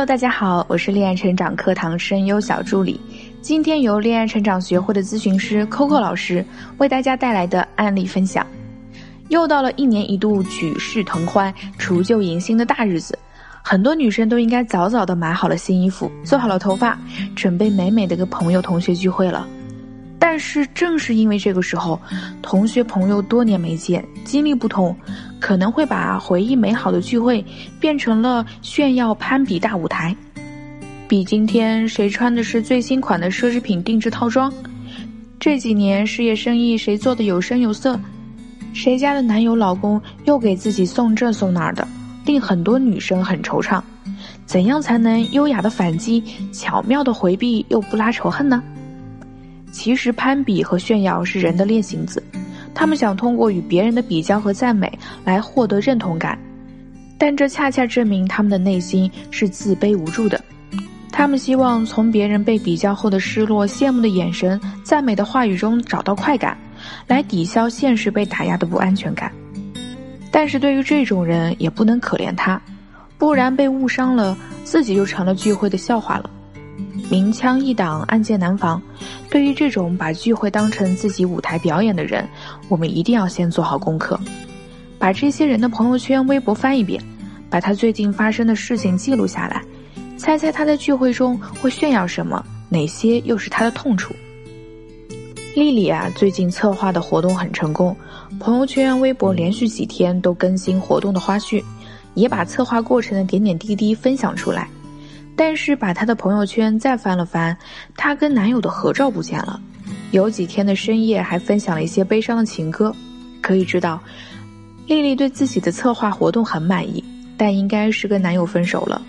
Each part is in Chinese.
Hello，大家好，我是恋爱成长课堂声优小助理。今天由恋爱成长学会的咨询师 Coco 老师为大家带来的案例分享。又到了一年一度举世腾欢、除旧迎新的大日子，很多女生都应该早早的买好了新衣服，做好了头发，准备美美的跟朋友同学聚会了。但是正是因为这个时候，同学朋友多年没见，经历不同，可能会把回忆美好的聚会变成了炫耀攀比大舞台。比今天谁穿的是最新款的奢侈品定制套装，这几年事业生意谁做的有声有色，谁家的男友老公又给自己送这送那儿的，令很多女生很惆怅。怎样才能优雅的反击，巧妙的回避又不拉仇恨呢？其实攀比和炫耀是人的劣行子，他们想通过与别人的比较和赞美来获得认同感，但这恰恰证明他们的内心是自卑无助的。他们希望从别人被比较后的失落、羡慕的眼神、赞美的话语中找到快感，来抵消现实被打压的不安全感。但是对于这种人，也不能可怜他，不然被误伤了，自己就成了聚会的笑话了。明枪易挡，暗箭难防。对于这种把聚会当成自己舞台表演的人，我们一定要先做好功课，把这些人的朋友圈、微博翻一遍，把他最近发生的事情记录下来，猜猜他在聚会中会炫耀什么，哪些又是他的痛处。丽丽啊，最近策划的活动很成功，朋友圈、微博连续几天都更新活动的花絮，也把策划过程的点点滴滴分享出来。但是把她的朋友圈再翻了翻，她跟男友的合照不见了。有几天的深夜还分享了一些悲伤的情歌。可以知道，丽丽对自己的策划活动很满意，但应该是跟男友分手了。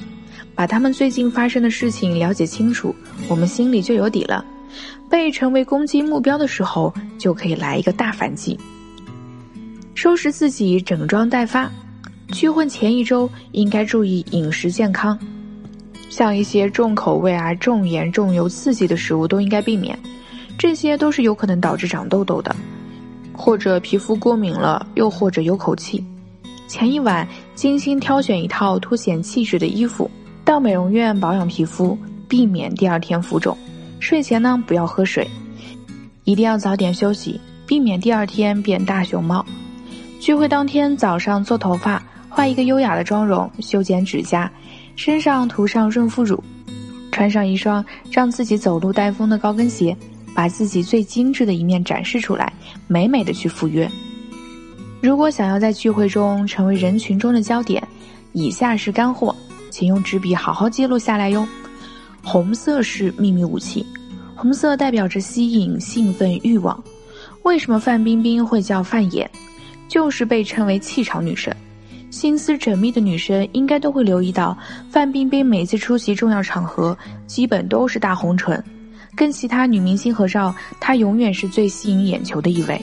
把他们最近发生的事情了解清楚，我们心里就有底了。被成为攻击目标的时候，就可以来一个大反击。收拾自己，整装待发。聚会前一周应该注意饮食健康。像一些重口味啊、重盐、重油、刺激的食物都应该避免，这些都是有可能导致长痘痘的，或者皮肤过敏了，又或者有口气。前一晚精心挑选一套凸显气质的衣服，到美容院保养皮肤，避免第二天浮肿。睡前呢不要喝水，一定要早点休息，避免第二天变大熊猫。聚会当天早上做头发，画一个优雅的妆容，修剪指甲。身上涂上润肤乳，穿上一双让自己走路带风的高跟鞋，把自己最精致的一面展示出来，美美的去赴约。如果想要在聚会中成为人群中的焦点，以下是干货，请用纸笔好好记录下来哟。红色是秘密武器，红色代表着吸引、兴奋、欲望。为什么范冰冰会叫范爷？就是被称为气场女神。心思缜密的女生应该都会留意到，范冰冰每次出席重要场合，基本都是大红唇。跟其他女明星合照，她永远是最吸引眼球的一位，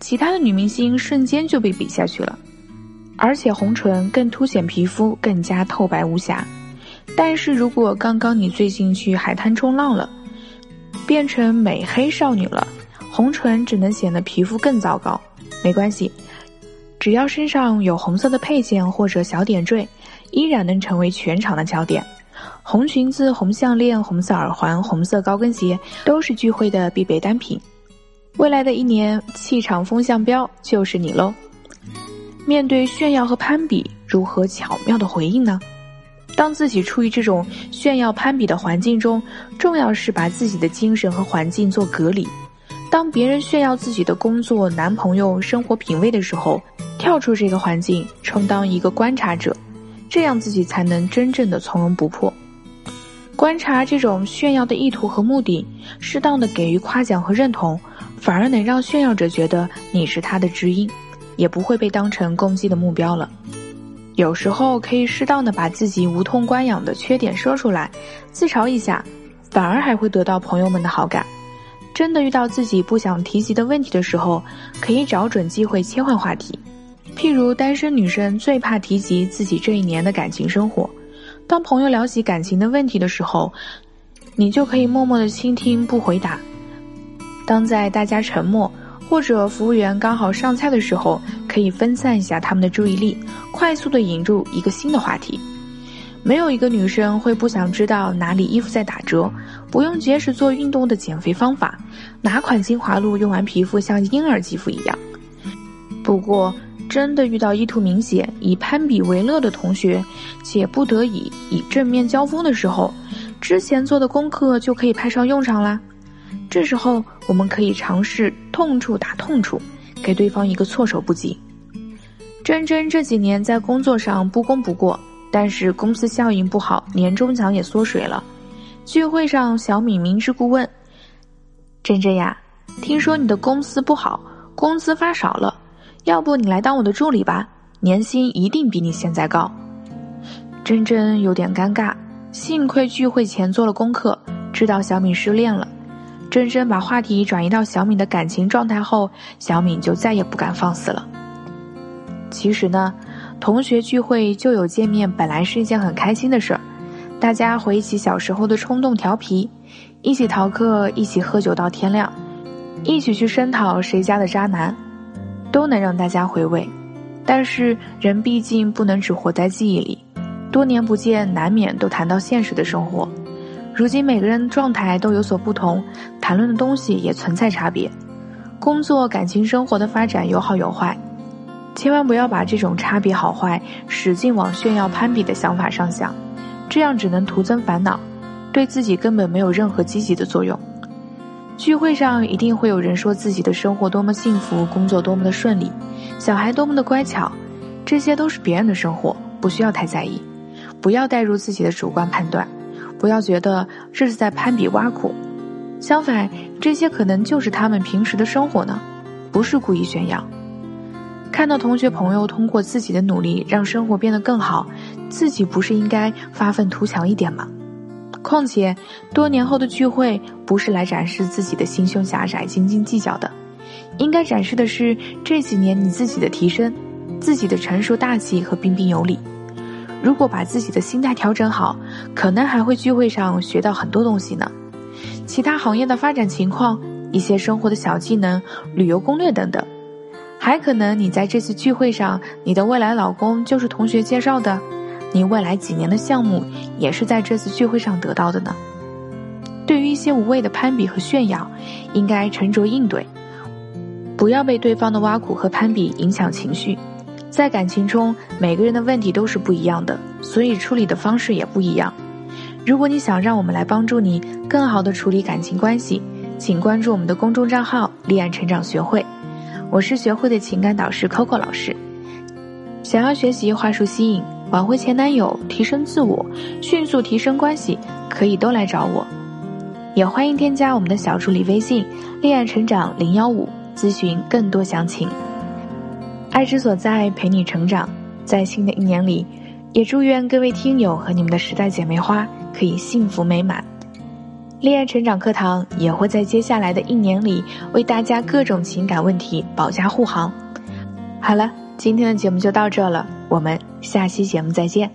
其他的女明星瞬间就被比下去了。而且红唇更凸显皮肤更加透白无瑕。但是如果刚刚你最近去海滩冲浪了，变成美黑少女了，红唇只能显得皮肤更糟糕。没关系。只要身上有红色的配件或者小点缀，依然能成为全场的焦点。红裙子、红项链、红色耳环、红色高跟鞋都是聚会的必备单品。未来的一年，气场风向标就是你喽！面对炫耀和攀比，如何巧妙的回应呢？当自己处于这种炫耀攀比的环境中，重要是把自己的精神和环境做隔离。当别人炫耀自己的工作、男朋友、生活品味的时候，跳出这个环境，充当一个观察者，这样自己才能真正的从容不迫。观察这种炫耀的意图和目的，适当的给予夸奖和认同，反而能让炫耀者觉得你是他的知音，也不会被当成攻击的目标了。有时候可以适当的把自己无痛关养的缺点说出来，自嘲一下，反而还会得到朋友们的好感。真的遇到自己不想提及的问题的时候，可以找准机会切换话题。譬如单身女生最怕提及自己这一年的感情生活，当朋友聊起感情的问题的时候，你就可以默默的倾听不回答。当在大家沉默或者服务员刚好上菜的时候，可以分散一下他们的注意力，快速的引入一个新的话题。没有一个女生会不想知道哪里衣服在打折，不用节食做运动的减肥方法，哪款精华露用完皮肤像婴儿肌肤一样。不过，真的遇到意图明显、以攀比为乐的同学，且不得已以正面交锋的时候，之前做的功课就可以派上用场啦。这时候，我们可以尝试痛处打痛处，给对方一个措手不及。珍珍这几年在工作上不攻不过，但是公司效应不好，年终奖也缩水了。聚会上，小敏明知故问：“珍珍呀，听说你的公司不好，工资发少了。”要不你来当我的助理吧，年薪一定比你现在高。珍珍有点尴尬，幸亏聚会前做了功课，知道小敏失恋了。珍珍把话题转移到小敏的感情状态后，小敏就再也不敢放肆了。其实呢，同学聚会就有见面，本来是一件很开心的事儿。大家回忆起小时候的冲动调皮，一起逃课，一起喝酒到天亮，一起去声讨谁家的渣男。都能让大家回味，但是人毕竟不能只活在记忆里，多年不见，难免都谈到现实的生活。如今每个人状态都有所不同，谈论的东西也存在差别，工作、感情、生活的发展有好有坏，千万不要把这种差别好坏使劲往炫耀、攀比的想法上想，这样只能徒增烦恼，对自己根本没有任何积极的作用。聚会上一定会有人说自己的生活多么幸福，工作多么的顺利，小孩多么的乖巧，这些都是别人的生活，不需要太在意，不要带入自己的主观判断，不要觉得这是在攀比挖苦，相反，这些可能就是他们平时的生活呢，不是故意炫耀。看到同学朋友通过自己的努力让生活变得更好，自己不是应该发愤图强一点吗？况且，多年后的聚会不是来展示自己的心胸狭窄、斤斤计较的，应该展示的是这几年你自己的提升，自己的成熟大气和彬彬有礼。如果把自己的心态调整好，可能还会聚会上学到很多东西呢。其他行业的发展情况、一些生活的小技能、旅游攻略等等，还可能你在这次聚会上，你的未来老公就是同学介绍的。你未来几年的项目也是在这次聚会上得到的呢。对于一些无谓的攀比和炫耀，应该沉着应对，不要被对方的挖苦和攀比影响情绪。在感情中，每个人的问题都是不一样的，所以处理的方式也不一样。如果你想让我们来帮助你更好的处理感情关系，请关注我们的公众账号“立案成长学会”，我是学会的情感导师 Coco 老师。想要学习话术吸引。挽回前男友，提升自我，迅速提升关系，可以都来找我。也欢迎添加我们的小助理微信“恋爱成长零幺五”咨询更多详情。爱之所在，陪你成长。在新的一年里，也祝愿各位听友和你们的时代姐妹花可以幸福美满。恋爱成长课堂也会在接下来的一年里为大家各种情感问题保驾护航。好了。今天的节目就到这了，我们下期节目再见。